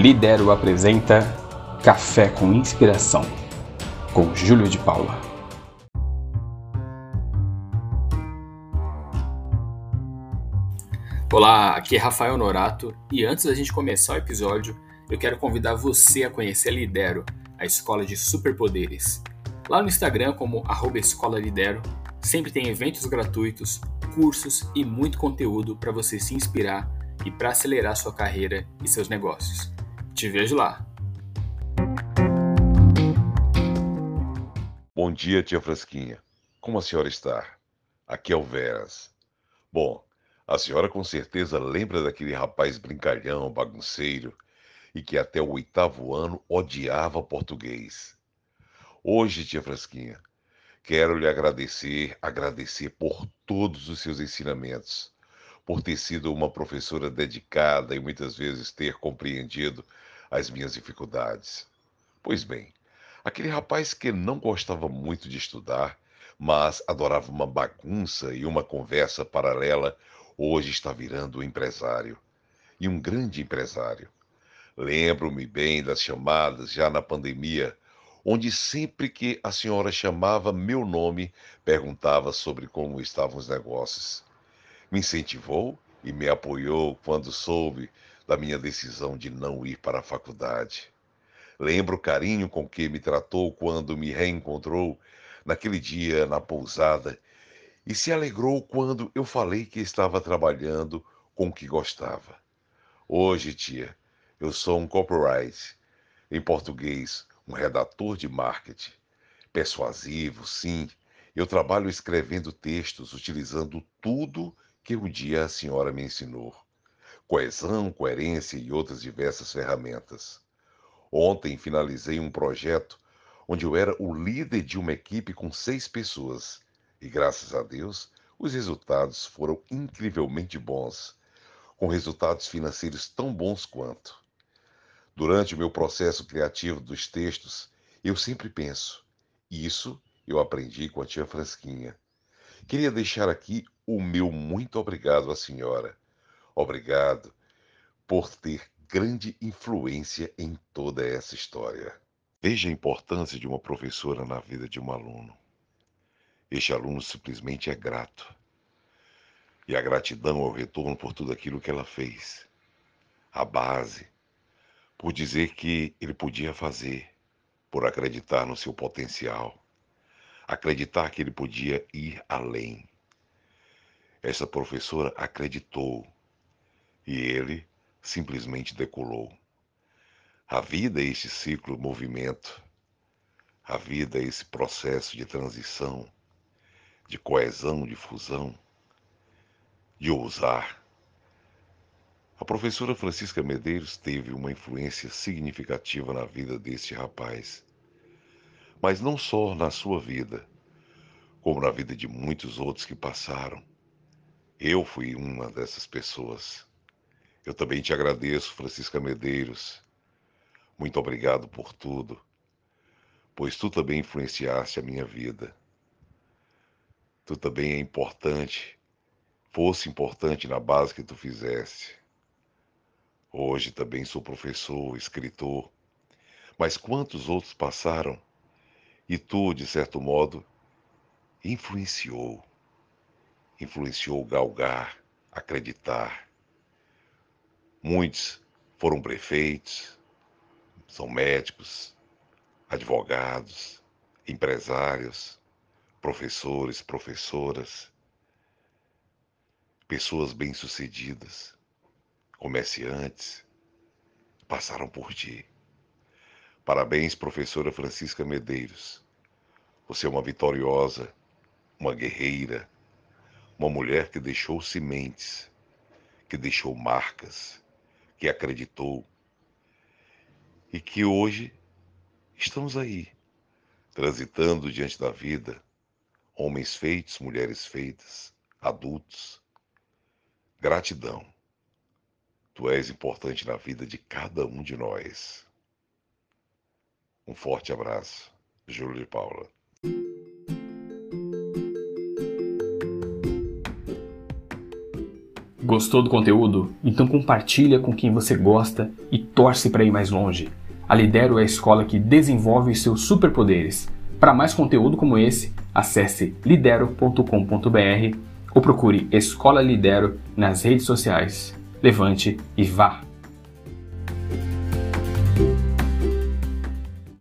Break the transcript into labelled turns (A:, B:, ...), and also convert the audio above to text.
A: Lidero apresenta Café com Inspiração, com Júlio de Paula.
B: Olá, aqui é Rafael Norato e antes da gente começar o episódio, eu quero convidar você a conhecer a Lidero, a escola de superpoderes. Lá no Instagram, como arroba Escola Lidero, sempre tem eventos gratuitos, cursos e muito conteúdo para você se inspirar e para acelerar sua carreira e seus negócios. Te vejo lá!
C: Bom dia, tia Frasquinha. Como a senhora está? Aqui é o Veras. Bom, a senhora com certeza lembra daquele rapaz brincalhão, bagunceiro e que até o oitavo ano odiava português. Hoje, tia Frasquinha, quero lhe agradecer, agradecer por todos os seus ensinamentos, por ter sido uma professora dedicada e muitas vezes ter compreendido as minhas dificuldades. Pois bem, aquele rapaz que não gostava muito de estudar, mas adorava uma bagunça e uma conversa paralela, hoje está virando um empresário. E um grande empresário. Lembro-me bem das chamadas já na pandemia, onde sempre que a senhora chamava meu nome, perguntava sobre como estavam os negócios. Me incentivou e me apoiou quando soube da minha decisão de não ir para a faculdade. Lembro o carinho com que me tratou quando me reencontrou naquele dia na pousada e se alegrou quando eu falei que estava trabalhando com o que gostava. Hoje, tia, eu sou um copyright, em português, um redator de marketing. Persuasivo, sim. Eu trabalho escrevendo textos utilizando tudo que um dia a senhora me ensinou. Coesão, coerência e outras diversas ferramentas. Ontem finalizei um projeto onde eu era o líder de uma equipe com seis pessoas e, graças a Deus, os resultados foram incrivelmente bons, com resultados financeiros tão bons quanto. Durante o meu processo criativo dos textos, eu sempre penso, isso eu aprendi com a tia Frasquinha. Queria deixar aqui o meu muito obrigado à senhora. Obrigado por ter grande influência em toda essa história. Veja a importância de uma professora na vida de um aluno. Este aluno simplesmente é grato. E a gratidão é o retorno por tudo aquilo que ela fez. A base, por dizer que ele podia fazer, por acreditar no seu potencial, acreditar que ele podia ir além. Essa professora acreditou e ele simplesmente decolou. A vida é este ciclo movimento. A vida é esse processo de transição, de coesão, de fusão, de ousar, a professora Francisca Medeiros teve uma influência significativa na vida deste rapaz. Mas não só na sua vida, como na vida de muitos outros que passaram. Eu fui uma dessas pessoas. Eu também te agradeço, Francisca Medeiros. Muito obrigado por tudo, pois tu também influenciaste a minha vida. Tu também é importante, fosse importante na base que tu fizeste. Hoje também sou professor, escritor. Mas quantos outros passaram e tu, de certo modo, influenciou. Influenciou galgar, acreditar. Muitos foram prefeitos, são médicos, advogados, empresários, professores, professoras, pessoas bem-sucedidas comerciantes, passaram por ti. Parabéns, professora Francisca Medeiros. Você é uma vitoriosa, uma guerreira, uma mulher que deixou sementes, que deixou marcas, que acreditou e que hoje estamos aí, transitando diante da vida, homens feitos, mulheres feitas, adultos. Gratidão. Tu és importante na vida de cada um de nós. Um forte abraço. Júlio de Paula.
A: Gostou do conteúdo? Então compartilha com quem você gosta e torce para ir mais longe. A Lidero é a escola que desenvolve os seus superpoderes. Para mais conteúdo como esse, acesse lidero.com.br ou procure Escola Lidero nas redes sociais. Levante e vá!